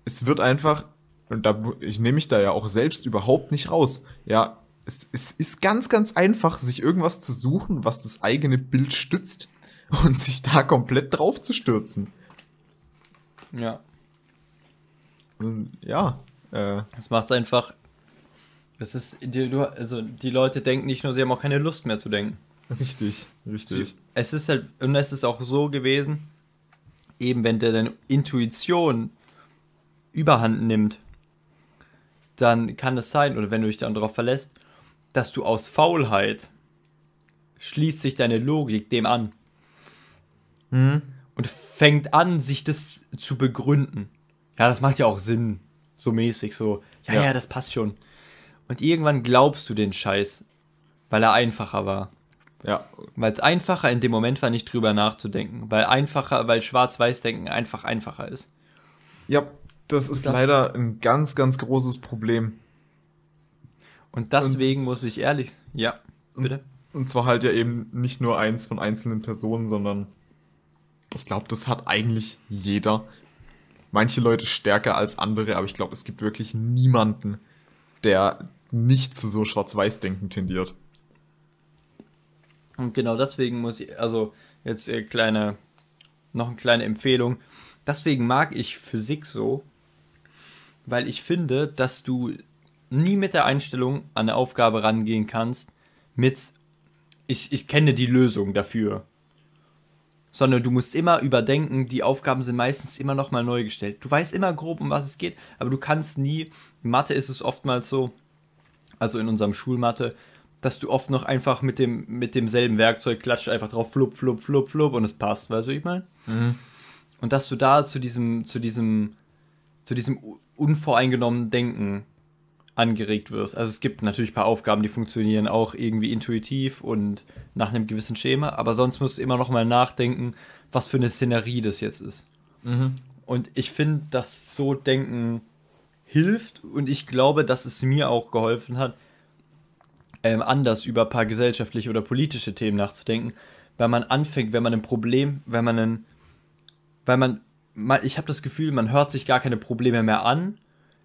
es wird einfach, und da, ich nehme mich da ja auch selbst überhaupt nicht raus, ja, es, es ist ganz, ganz einfach, sich irgendwas zu suchen, was das eigene Bild stützt und sich da komplett drauf zu stürzen. Ja. Und, ja. Äh, das macht's einfach. Das ist, die, also die Leute denken nicht nur, sie haben auch keine Lust mehr zu denken. Richtig, richtig. Es ist halt, und es ist auch so gewesen, eben wenn der deine Intuition überhand nimmt, dann kann es sein, oder wenn du dich dann darauf verlässt, dass du aus Faulheit schließt sich deine Logik dem an. Mhm. Und fängt an, sich das zu begründen. Ja, das macht ja auch Sinn. So mäßig, so. Ja, ja, ja, das passt schon. Und irgendwann glaubst du den Scheiß, weil er einfacher war. Ja. Weil es einfacher in dem Moment war, nicht drüber nachzudenken. Weil einfacher, weil Schwarz-Weiß-Denken einfach einfacher ist. Ja, das ist das leider ein ganz, ganz großes Problem. Und deswegen und, muss ich ehrlich, ja, bitte. Und zwar halt ja eben nicht nur eins von einzelnen Personen, sondern ich glaube, das hat eigentlich jeder. Manche Leute stärker als andere, aber ich glaube, es gibt wirklich niemanden, der nicht zu so Schwarz-Weiß-Denken tendiert. Und genau deswegen muss ich, also jetzt äh, kleine, noch eine kleine Empfehlung. Deswegen mag ich Physik so, weil ich finde, dass du nie mit der Einstellung an eine Aufgabe rangehen kannst, mit ich, ich kenne die Lösung dafür. Sondern du musst immer überdenken, die Aufgaben sind meistens immer nochmal neu gestellt. Du weißt immer grob, um was es geht, aber du kannst nie, in Mathe ist es oftmals so, also in unserem Schulmathe, dass du oft noch einfach mit, dem, mit demselben Werkzeug klatscht einfach drauf, flup, flup, flup, flup und es passt, weißt du, wie ich meine? Mhm. Und dass du da zu diesem, zu diesem, zu diesem unvoreingenommenen Denken angeregt wirst. Also es gibt natürlich ein paar Aufgaben, die funktionieren auch irgendwie intuitiv und nach einem gewissen Schema, aber sonst musst du immer noch mal nachdenken, was für eine Szenerie das jetzt ist. Mhm. Und ich finde, dass so Denken hilft und ich glaube, dass es mir auch geholfen hat, ähm, anders über ein paar gesellschaftliche oder politische Themen nachzudenken, weil man anfängt, wenn man ein Problem, wenn man ein, weil man ich habe das Gefühl, man hört sich gar keine Probleme mehr an,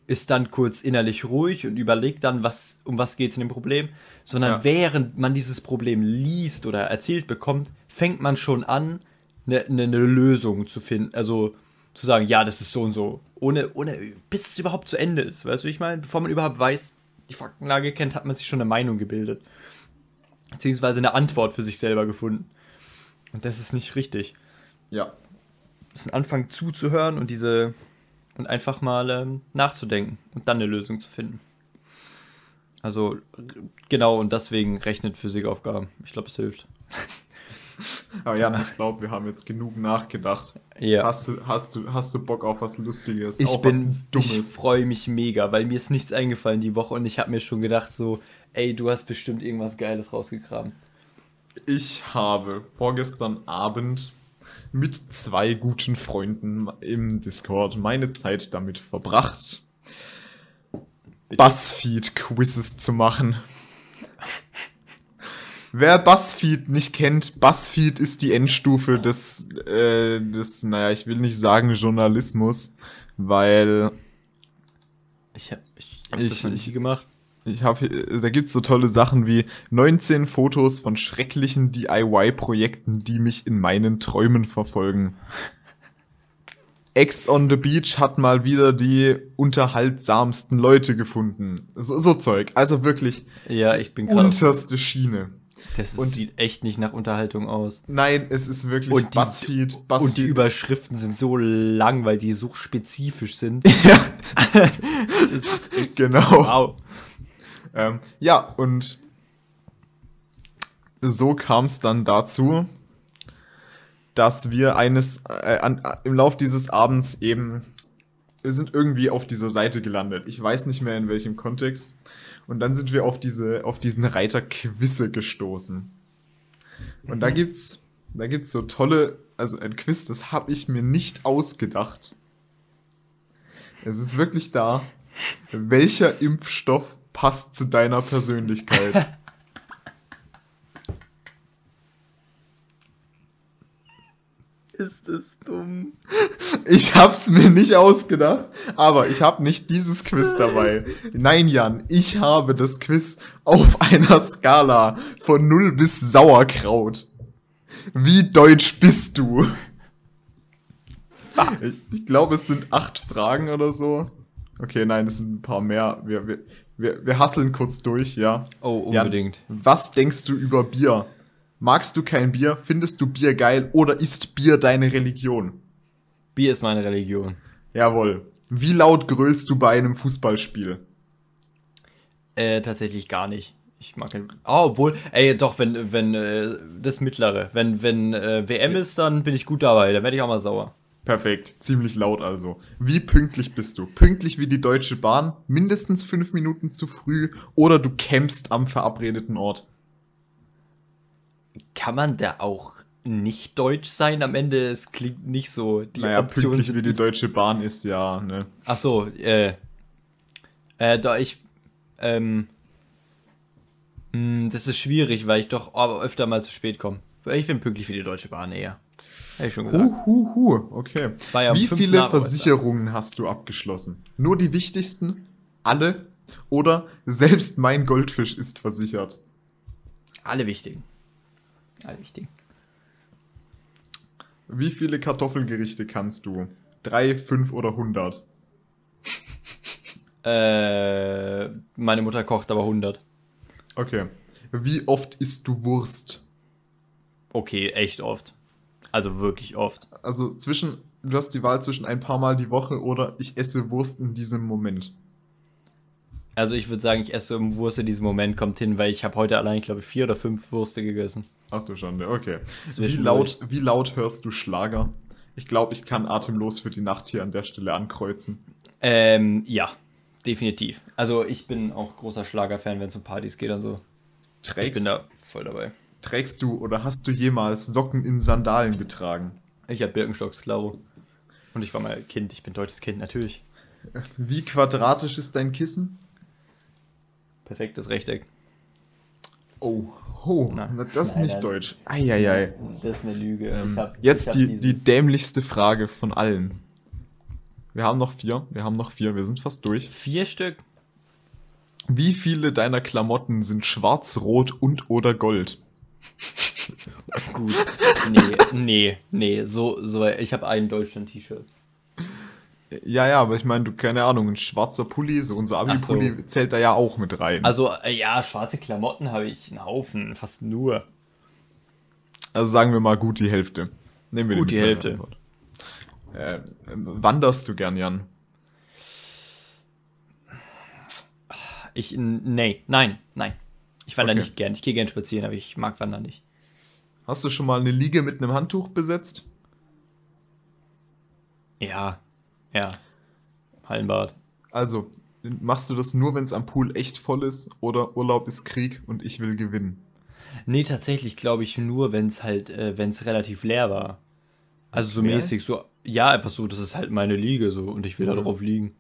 ist dann kurz innerlich ruhig und überlegt dann, was, um was geht es in dem Problem, sondern ja. während man dieses Problem liest oder erzählt bekommt, fängt man schon an, eine ne, ne Lösung zu finden, also zu sagen, ja, das ist so und so, ohne, ohne, bis es überhaupt zu Ende ist, weißt du, wie ich meine? Bevor man überhaupt weiß, die Faktenlage kennt, hat man sich schon eine Meinung gebildet. Beziehungsweise eine Antwort für sich selber gefunden. Und das ist nicht richtig. Ja, bisschen anfangen zuzuhören und diese, und einfach mal ähm, nachzudenken und dann eine Lösung zu finden. Also genau und deswegen rechnet Physikaufgaben. Ich glaube, es hilft. Aber Jan, ich glaube, wir haben jetzt genug nachgedacht. Ja. Hast du, hast du, hast du Bock auf was Lustiges? Ich bin, ich freue mich mega, weil mir ist nichts eingefallen die Woche und ich habe mir schon gedacht so, ey, du hast bestimmt irgendwas Geiles rausgegraben. Ich habe vorgestern Abend mit zwei guten Freunden im Discord meine Zeit damit verbracht, Buzzfeed-Quizzes zu machen. Wer Buzzfeed nicht kennt, Buzzfeed ist die Endstufe des, äh, des, naja, ich will nicht sagen Journalismus, weil. Ich hab, ich hab ich, das nicht gemacht. Ich habe, da gibt's so tolle Sachen wie 19 Fotos von schrecklichen DIY-Projekten, die mich in meinen Träumen verfolgen. Ex on the Beach hat mal wieder die unterhaltsamsten Leute gefunden. So, so Zeug. Also wirklich. Ja, ich bin unterste Schiene. Das und, sieht echt nicht nach Unterhaltung aus. Nein, es ist wirklich und die, Buzzfeed, Buzzfeed. Und die Überschriften sind so lang, weil die so spezifisch sind. Ja. das ist echt, genau. Wow. Ähm, ja, und so kam es dann dazu, dass wir eines äh, an, im Lauf dieses Abends eben wir sind irgendwie auf dieser Seite gelandet. Ich weiß nicht mehr in welchem Kontext. Und dann sind wir auf diese, auf diesen Reiter Quizze gestoßen. Und da gibt's, da gibt's so tolle, also ein Quiz, das habe ich mir nicht ausgedacht. Es ist wirklich da. Welcher Impfstoff passt zu deiner Persönlichkeit? Ist es dumm. Ich hab's mir nicht ausgedacht, aber ich hab nicht dieses Quiz dabei. Nein, Jan, ich habe das Quiz auf einer Skala von 0 bis Sauerkraut. Wie deutsch bist du? Ich, ich glaube, es sind acht Fragen oder so. Okay, nein, es sind ein paar mehr. Wir, wir, wir, wir hasseln kurz durch, ja. Oh, unbedingt. Jan, was denkst du über Bier? Magst du kein Bier? Findest du Bier geil? Oder ist Bier deine Religion? Bier ist meine Religion. Jawohl. Wie laut grölst du bei einem Fußballspiel? Äh, tatsächlich gar nicht. Ich mag kein. Oh, obwohl, ey, doch, wenn, wenn, äh, das Mittlere. Wenn, wenn äh, WM ist, dann bin ich gut dabei. Dann werde ich auch mal sauer. Perfekt, ziemlich laut also. Wie pünktlich bist du? Pünktlich wie die Deutsche Bahn, mindestens fünf Minuten zu früh oder du campst am verabredeten Ort? kann man da auch nicht deutsch sein am Ende? Es klingt nicht so. Die naja, Option pünktlich wie die Deutsche Bahn ist, ja, ne? Ach so, äh. Äh, da ich, ähm. Mh, hm, das ist schwierig, weil ich doch öfter mal zu spät komme. Ich bin pünktlich wie die Deutsche Bahn eher. Hab ich schon gesagt. Hu, hu, hu. Okay. Ja Wie viele Versicherungen hast du abgeschlossen? Nur die wichtigsten? Alle? Oder selbst mein Goldfisch ist versichert? Alle wichtigen. All wichtig. Wie viele Kartoffelgerichte kannst du? Drei, fünf oder hundert? äh, meine Mutter kocht aber hundert. Okay. Wie oft isst du Wurst? Okay, echt oft. Also wirklich oft. Also zwischen, du hast die Wahl zwischen ein paar Mal die Woche oder ich esse Wurst in diesem Moment. Also ich würde sagen, ich esse Wurst in diesem Moment kommt hin, weil ich habe heute allein, glaube ich, vier oder fünf Würste gegessen. Ach du Schande, okay. Wie laut, wie laut hörst du Schlager? Ich glaube, ich kann atemlos für die Nacht hier an der Stelle ankreuzen. Ähm, ja, definitiv. Also ich bin auch großer Schlagerfan, wenn es um Partys geht und so. Trägst, ich bin da voll dabei. Trägst du oder hast du jemals Socken in Sandalen getragen? Ich habe Birkenstocks, klaro. Und ich war mal Kind, ich bin deutsches Kind, natürlich. Wie quadratisch ist dein Kissen? Perfektes Rechteck. Oh, oh Na, das ist nicht deutsch. Eieiei. Das ist eine Lüge. Ähm, hab, jetzt die, die dämlichste Frage von allen. Wir haben noch vier. Wir haben noch vier. Wir sind fast durch. Vier Stück? Wie viele deiner Klamotten sind schwarz, rot und oder gold? Gut. Nee, nee, nee. So, so, ich habe ein Deutschland-T-Shirt. Ja, ja, aber ich meine, du, keine Ahnung, ein schwarzer Pulli, so unser Abi-Pulli so. zählt da ja auch mit rein. Also, äh, ja, schwarze Klamotten habe ich einen Haufen, fast nur. Also sagen wir mal gut die Hälfte. Nehmen wir gut die Hälfte. Äh, wanderst du gern, Jan? Ich, nee, nein, nein. Ich wandere Okay. nicht gern. Ich gehe gern spazieren, aber ich mag Wandern nicht. Hast du schon mal eine Liege mit einem Handtuch besetzt? Ja, ja. Hallenbad. Also, machst du das nur, wenn es am Pool echt voll ist oder Urlaub ist Krieg und ich will gewinnen? Nee, tatsächlich glaube ich nur, wenn es halt, äh, wenn es relativ leer war. Also so mäßig, ist? so, ja, einfach so, das ist halt meine Liege so und ich will da Mhm. drauf liegen.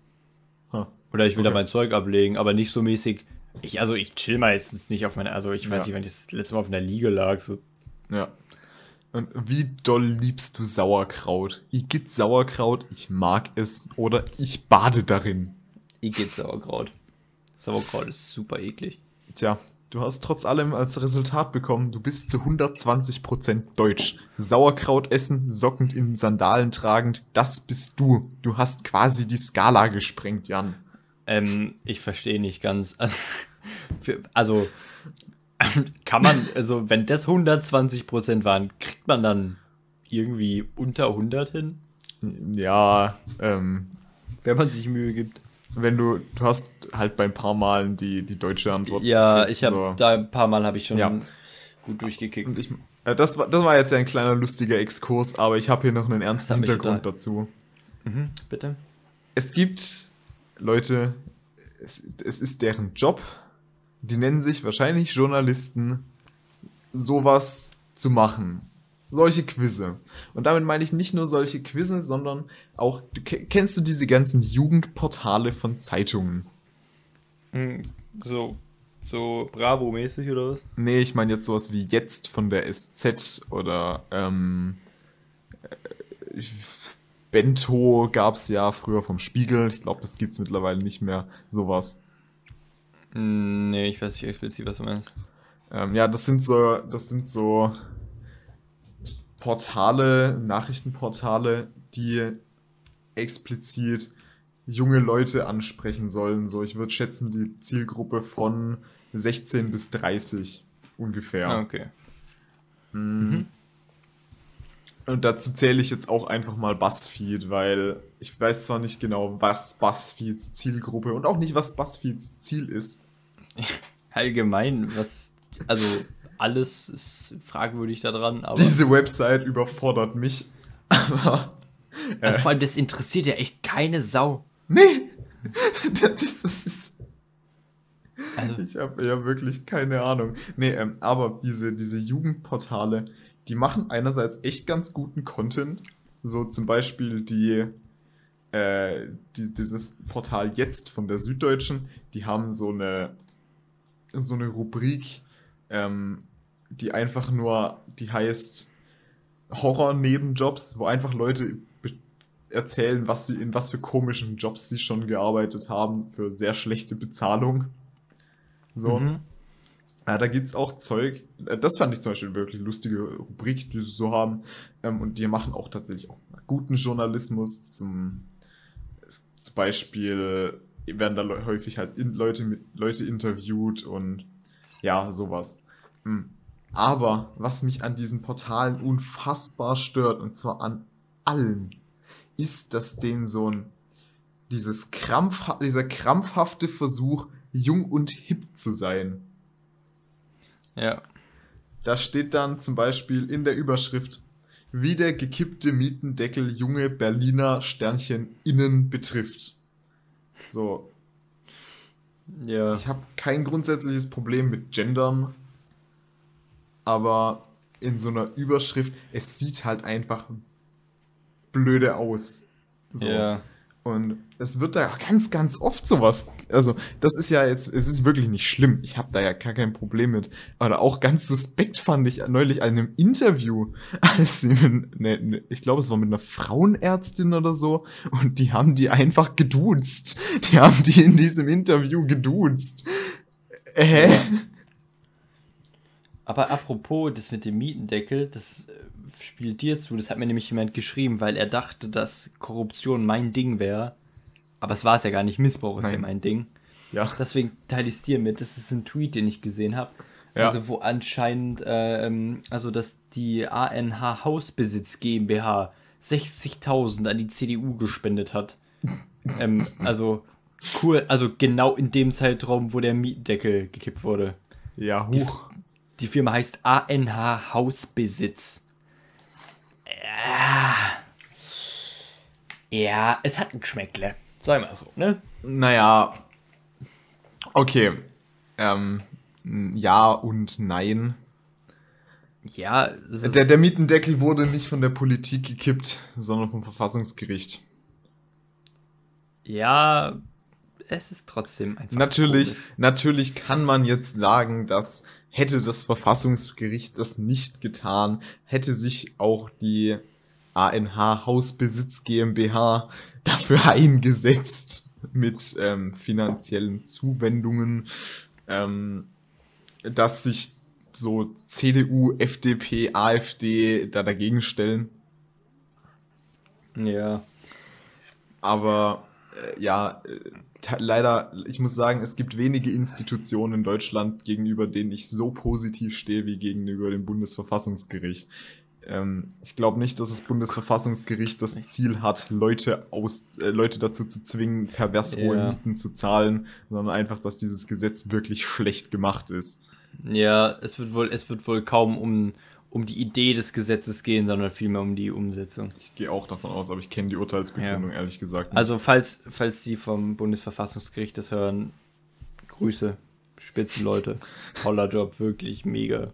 Ha. Oder ich will da Okay. mein Zeug ablegen, aber nicht so mäßig. Ich, also ich chill meistens nicht auf meiner, also ich weiß Ja. nicht, wann ich das letzte Mal auf einer Liege lag. So. Ja. Und wie doll liebst du Sauerkraut? Ich gibt Sauerkraut, ich mag es oder ich bade darin. Ich geht Sauerkraut. Sauerkraut ist super eklig. Tja, du hast trotz allem als Resultat bekommen, du bist zu 120% deutsch. Sauerkraut essen, sockend in Sandalen tragend, das bist du. Du hast quasi die Skala gesprengt, Jan. Ähm, ich verstehe nicht ganz. Also, für, also kann man, also wenn das 120% waren, kriegt man dann irgendwie unter 100 hin, Ja, ähm, wenn man sich Mühe gibt. wenn du, du hast halt bei ein paar Malen die, die deutsche Antwort. Ja, ich habe so. da ein paar Mal habe ich schon Ja. gut durchgekickt. Und ich, äh, das, war, das war jetzt ja ein kleiner lustiger Exkurs, aber ich habe hier noch einen ernsten Hintergrund dazu. Mhm, bitte. Es gibt Leute, es, es ist deren Job, die nennen sich wahrscheinlich Journalisten, sowas zu machen. Solche Quizze. Und damit meine ich nicht nur solche Quizze, sondern auch, du, ke- kennst du diese ganzen Jugendportale von Zeitungen? Mhm, So, so Bravo-mäßig oder was? Nee, ich meine jetzt sowas wie jetzt von der SZ oder ähm, äh, Bento gab es ja früher vom Spiegel. Ich glaube, das gibt's mittlerweile nicht mehr. Sowas. Mm, Nee, ich weiß nicht explizit, was du meinst. Ähm, ja, das sind so, das sind so Portale, Nachrichtenportale, die explizit junge Leute ansprechen sollen. So, ich würde schätzen, die Zielgruppe von 16 bis 30 ungefähr. Ah, okay. Mhm. Und dazu zähle ich jetzt auch einfach mal BuzzFeed, weil ich weiß zwar nicht genau, was BuzzFeeds Zielgruppe und auch nicht, was BuzzFeeds Ziel ist. Allgemein, was, also alles ist fragwürdig da dran, aber Diese Website überfordert mich. Aber. also vor allem, das interessiert ja echt keine Sau. Nee! Das ist, das ist, Also, ich habe ja wirklich keine Ahnung. Nee, ähm, aber diese, diese Jugendportale, die machen einerseits echt ganz guten Content. So zum Beispiel die, äh, die, dieses Portal jetzt von der Süddeutschen, die haben so eine, so eine Rubrik, ähm, die einfach nur, die heißt Horror-Nebenjobs, wo einfach Leute erzählen, was sie, in was für komischen Jobs sie schon gearbeitet haben, für sehr schlechte Bezahlung. So. mhm. Ja, da gibt's auch Zeug. Äh, Das fand ich zum Beispiel wirklich lustige Rubrik, die sie so haben. Ähm, Und die machen auch tatsächlich auch guten Journalismus. Zum, zum Beispiel werden da häufig halt Leute Leute interviewt und ja, sowas. Hm. Aber was mich an diesen Portalen unfassbar stört, und zwar an allen, ist, dass denen so ein dieses krampf, dieser krampfhafte Versuch, jung und hip zu sein. Ja. Da steht dann zum Beispiel in der Überschrift, wie der gekippte Mietendeckel junge Berliner Sternchen innen betrifft. So, Ja. ich habe kein grundsätzliches Problem mit Gendern, aber in so einer Überschrift, es sieht halt einfach blöde aus. So. Ja. Und es wird da ganz, ganz oft sowas. Also, das ist ja jetzt, es ist wirklich nicht schlimm. Ich habe da ja gar kein Problem mit. Aber auch ganz suspekt fand ich neulich an einem Interview, als sie mit, ne, ne, ich glaube, es war mit einer Frauenärztin oder so, und die haben die einfach geduzt. Die haben die in diesem Interview geduzt. Hä? Aber apropos das mit dem Mietendeckel, das äh, spielt dir zu. Das hat mir nämlich jemand geschrieben, weil er dachte, dass Korruption mein Ding wäre. Aber es war es ja gar nicht. Missbrauch ist ja Nein. mein Ding. Ja. Deswegen teile ich es dir mit. Das ist ein Tweet, den ich gesehen habe. Ja. Also wo anscheinend, äh, ähm, also dass die ANH Hausbesitz GmbH 60.000 an die CDU gespendet hat. ähm, also Cool, also genau in dem Zeitraum, wo der Mietendeckel gekippt wurde. Ja, Die, huch. die Firma heißt ANH Hausbesitz. Ja. Ja, es hat ein Geschmäckle. Sagen wir so, ne? Naja. Okay. Ähm, ja und nein. Ja, es Der, der Mietendeckel wurde nicht von der Politik gekippt, sondern vom Verfassungsgericht. ja, es ist trotzdem einfach. Natürlich, komisch. natürlich kann man jetzt sagen, dass hätte das Verfassungsgericht das nicht getan, hätte sich auch die ANH Hausbesitz GmbH dafür eingesetzt mit ähm, finanziellen Zuwendungen, ähm, dass sich so CDU, FDP, AfD da dagegen stellen. Ja. Aber äh, ja, äh, leider, ich muss sagen, es gibt wenige Institutionen in Deutschland, gegenüber denen ich so positiv stehe wie gegenüber dem Bundesverfassungsgericht. Ähm, ich glaube nicht, dass das Bundesverfassungsgericht das Ziel hat, Leute aus, äh, Leute dazu zu zwingen, pervers hohe Ja. Mieten zu zahlen, sondern einfach, dass dieses Gesetz wirklich schlecht gemacht ist. Ja, es wird wohl, es wird wohl kaum um, um die Idee des Gesetzes gehen, sondern vielmehr um die Umsetzung. Ich gehe auch davon aus, aber ich kenne die Urteilsbegründung ehrlich gesagt nicht. Also falls, falls Sie vom Bundesverfassungsgericht das hören, Grüße, Spitzenleute, toller Job, wirklich mega.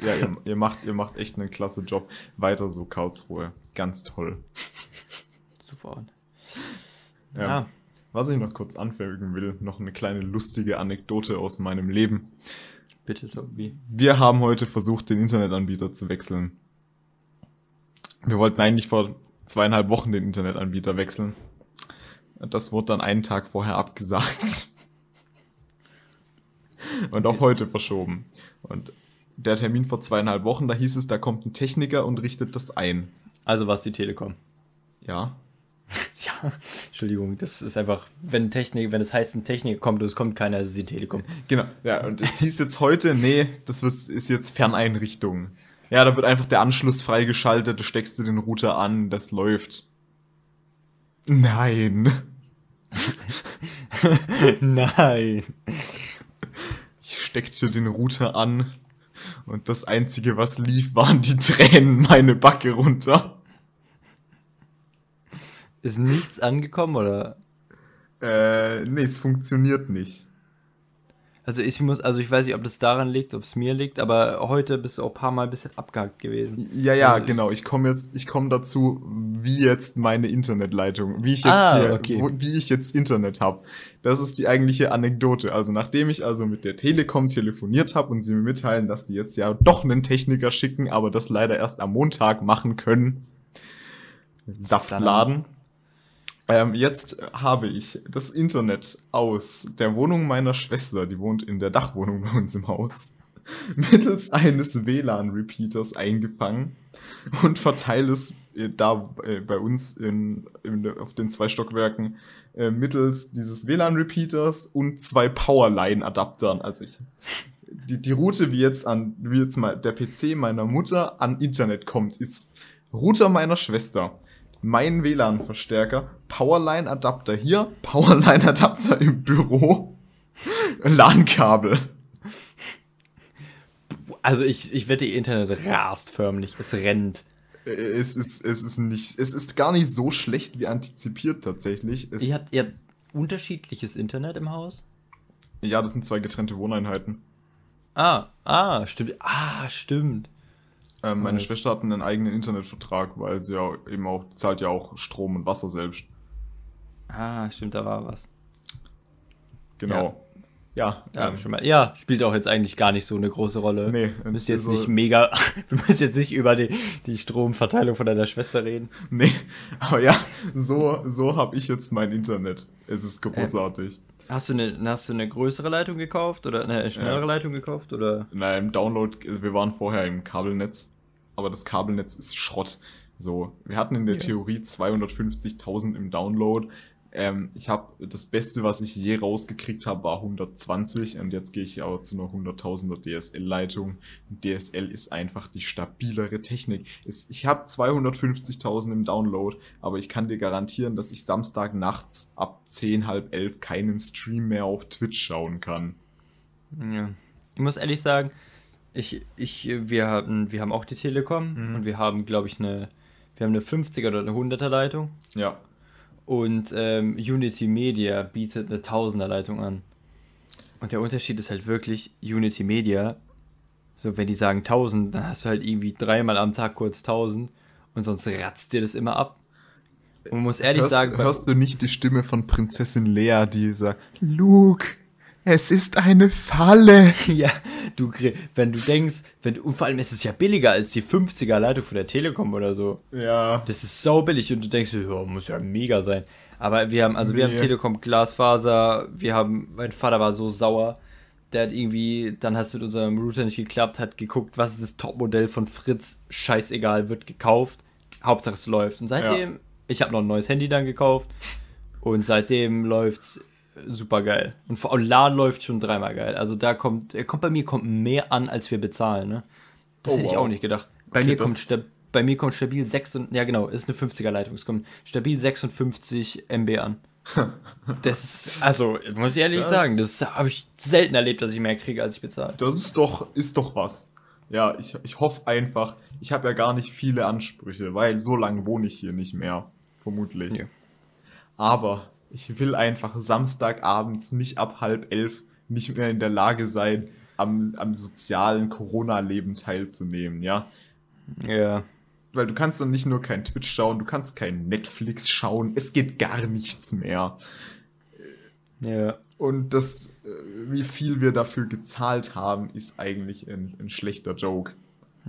Ja, ihr, ihr, macht, ihr macht echt einen klasse Job. Weiter so, Karlsruhe. Ganz toll. Super. Ja. Ja. Was ich noch kurz anfügen will, noch eine kleine lustige Anekdote aus meinem Leben. Bitte, Tobi. Wir haben heute versucht, den Internetanbieter zu wechseln. Wir wollten eigentlich vor zweieinhalb Wochen den Internetanbieter wechseln. Das wurde dann einen Tag vorher abgesagt. Und auch heute verschoben. Und der Termin vor zweieinhalb Wochen, da hieß es, da kommt ein Techniker und richtet das ein. Also was die Telekom. Ja. Ja, Entschuldigung, das ist einfach, wenn Technik, wenn es heißt, ein Techniker kommt und es kommt keiner, ist es die Telekom. Genau, ja, und es hieß jetzt heute, nee, das ist jetzt Ferneinrichtung. Ja, da wird einfach der Anschluss freigeschaltet, du steckst du den Router an, das läuft. Nein. Nein. Ich steckte den Router an und das einzige, was lief, waren die Tränen meine Backe runter. Ist nichts angekommen oder? Äh, nee, es funktioniert nicht. Also ich muss, also ich weiß nicht, ob das daran liegt, ob es mir liegt, aber heute bist du auch ein paar Mal ein bisschen abgehakt gewesen. Ja, ja, Also genau. Ich komme jetzt, ich komme dazu, wie jetzt meine Internetleitung, wie ich jetzt Ah, hier, okay. wo, wie ich jetzt Internet habe. Das ist die eigentliche Anekdote. Also nachdem ich also mit der Telekom telefoniert habe und sie mir mitteilen, dass sie jetzt ja doch einen Techniker schicken, aber das leider erst am Montag machen können. Saftladen. Ähm, jetzt habe ich das Internet aus der Wohnung meiner Schwester, die wohnt in der Dachwohnung bei uns im Haus, mittels eines WLAN-Repeaters eingefangen und verteile es äh, da äh, bei uns in, in, auf den zwei Stockwerken äh, mittels dieses WLAN-Repeaters und zwei Powerline-Adaptern. Also ich, die, die Route, wie jetzt an, wie jetzt mal der PC meiner Mutter an Internet kommt, ist Router meiner Schwester, mein WLAN-Verstärker, Powerline-Adapter hier, Powerline-Adapter im Büro, LAN-Kabel. Also ich, ich wette, ihr Internet rast förmlich. Es rennt. Es ist, es ist nicht, es ist gar nicht so schlecht wie antizipiert tatsächlich. Es, Ihr habt, ihr habt unterschiedliches Internet im Haus? ja, das sind zwei getrennte Wohneinheiten. Ah, ah, stimmt. Ah, stimmt. Ähm, meine Was? Schwester hat einen eigenen Internetvertrag, weil sie ja eben auch, zahlt ja auch Strom und Wasser selbst. Ah, stimmt, da war was. Genau. Ja, Ja, ähm, schon mal. Ja, spielt auch jetzt eigentlich gar nicht so eine große Rolle. Nee, Wir müssen jetzt nicht mega, wir müssen jetzt nicht über die, die Stromverteilung von deiner Schwester reden. nee, aber ja, so, so habe ich jetzt mein Internet. Es ist großartig. Hast du eine, hast du eine größere Leitung gekauft oder eine schnellere Ja. Leitung gekauft oder? Na, im Download, wir waren vorher im Kabelnetz, aber das Kabelnetz ist Schrott. So, wir hatten in der Ja. Theorie 250.000 im Download. Ähm, ich habe das Beste, was ich je rausgekriegt habe, war 120 und jetzt gehe ich aber zu einer 100.000er DSL-Leitung. DSL ist einfach die stabilere Technik. Es, ich habe 250.000 im Download, aber ich kann dir garantieren, dass ich Samstag nachts ab 10, halb 11 keinen Stream mehr auf Twitch schauen kann. Ja. Ich muss ehrlich sagen, ich, ich, wir, haben, wir haben auch die Telekom Mhm. und wir haben, glaube ich, eine, wir haben eine 50er oder eine 100er Leitung. Ja. Und ähm, Unity Media bietet eine 1000er Leitung an. Und der Unterschied ist halt wirklich, Unity Media, so wenn die sagen 1000, dann hast du halt irgendwie dreimal am Tag kurz 1000 und sonst ratzt dir das immer ab. Und man muss ehrlich Hörst, sagen, hörst du nicht die Stimme von Prinzessin Lea, die sagt, Luke, es ist eine Falle. ja, du, wenn du denkst, wenn und vor allem ist es ja billiger als die 50er Leitung von der Telekom oder so. Ja. Das ist sau billig und du denkst, ja, muss ja mega sein. Aber wir haben, also wir haben Nee. Telekom Glasfaser, wir haben, mein Vater war so sauer, der hat irgendwie, dann hat es mit unserem Router nicht geklappt, hat geguckt, was ist das Topmodell von Fritz, scheißegal, wird gekauft, Hauptsache es läuft. Und seitdem, ich habe noch ein neues Handy dann gekauft und seitdem läuft's super geil. Und vor Laden läuft schon dreimal geil. Also da kommt, er kommt bei mir kommt mehr an, als wir bezahlen, ne? Das Oh, hätte ich wow. auch nicht gedacht. Bei Okay, mir kommt bei mir kommt stabil 6 und, ja genau, ist eine 50er Leitung. Es kommt stabil 56 MB an. Das ist, also, muss ich ehrlich Das- sagen, das habe ich selten erlebt, dass ich mehr kriege, als ich bezahle. Das ist doch, ist doch was. Ja, ich, ich hoffe einfach, ich habe ja gar nicht viele Ansprüche, weil so lange wohne ich hier nicht mehr. Vermutlich. Ja. Aber ich will einfach Samstagabends nicht ab halb elf nicht mehr in der Lage sein, am, am sozialen Corona-Leben teilzunehmen, ja. Ja. Weil du kannst dann nicht nur kein Twitch schauen, du kannst kein Netflix schauen, es geht gar nichts mehr. Ja. Und das, äh, wie viel wir dafür gezahlt haben, ist eigentlich ein, ein schlechter Joke.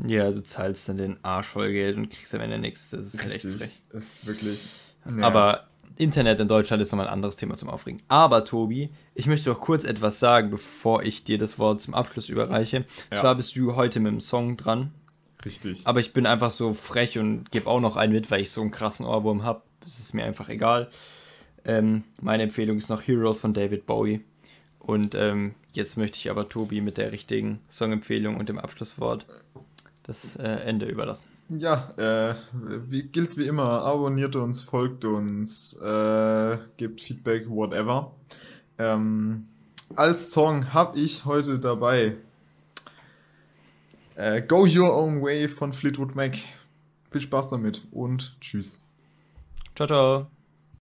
Ja, du zahlst dann den Arsch voll Geld und kriegst am Ende nichts. Das ist halt echt Richtig. frech. Das ist wirklich. ja. Aber Internet in Deutschland ist nochmal ein anderes Thema zum Aufregen. Aber Tobi, ich möchte doch kurz etwas sagen, bevor ich dir das Wort zum Abschluss überreiche. Ja. Zwar bist du heute mit dem Song dran, Richtig. aber ich bin einfach so frech und gebe auch noch einen mit, weil ich so einen krassen Ohrwurm habe. Es ist mir einfach egal. Ähm, meine Empfehlung ist noch Heroes von David Bowie. Und ähm, jetzt möchte ich aber Tobi mit der richtigen Songempfehlung und dem Abschlusswort das äh, Ende überlassen. Ja, äh, wie, gilt wie immer, abonniert uns, folgt uns, äh, gebt Feedback, whatever. Ähm, als Song habe ich heute dabei äh, Go Your Own Way von Fleetwood Mac. Viel Spaß damit und tschüss. Ciao, ciao.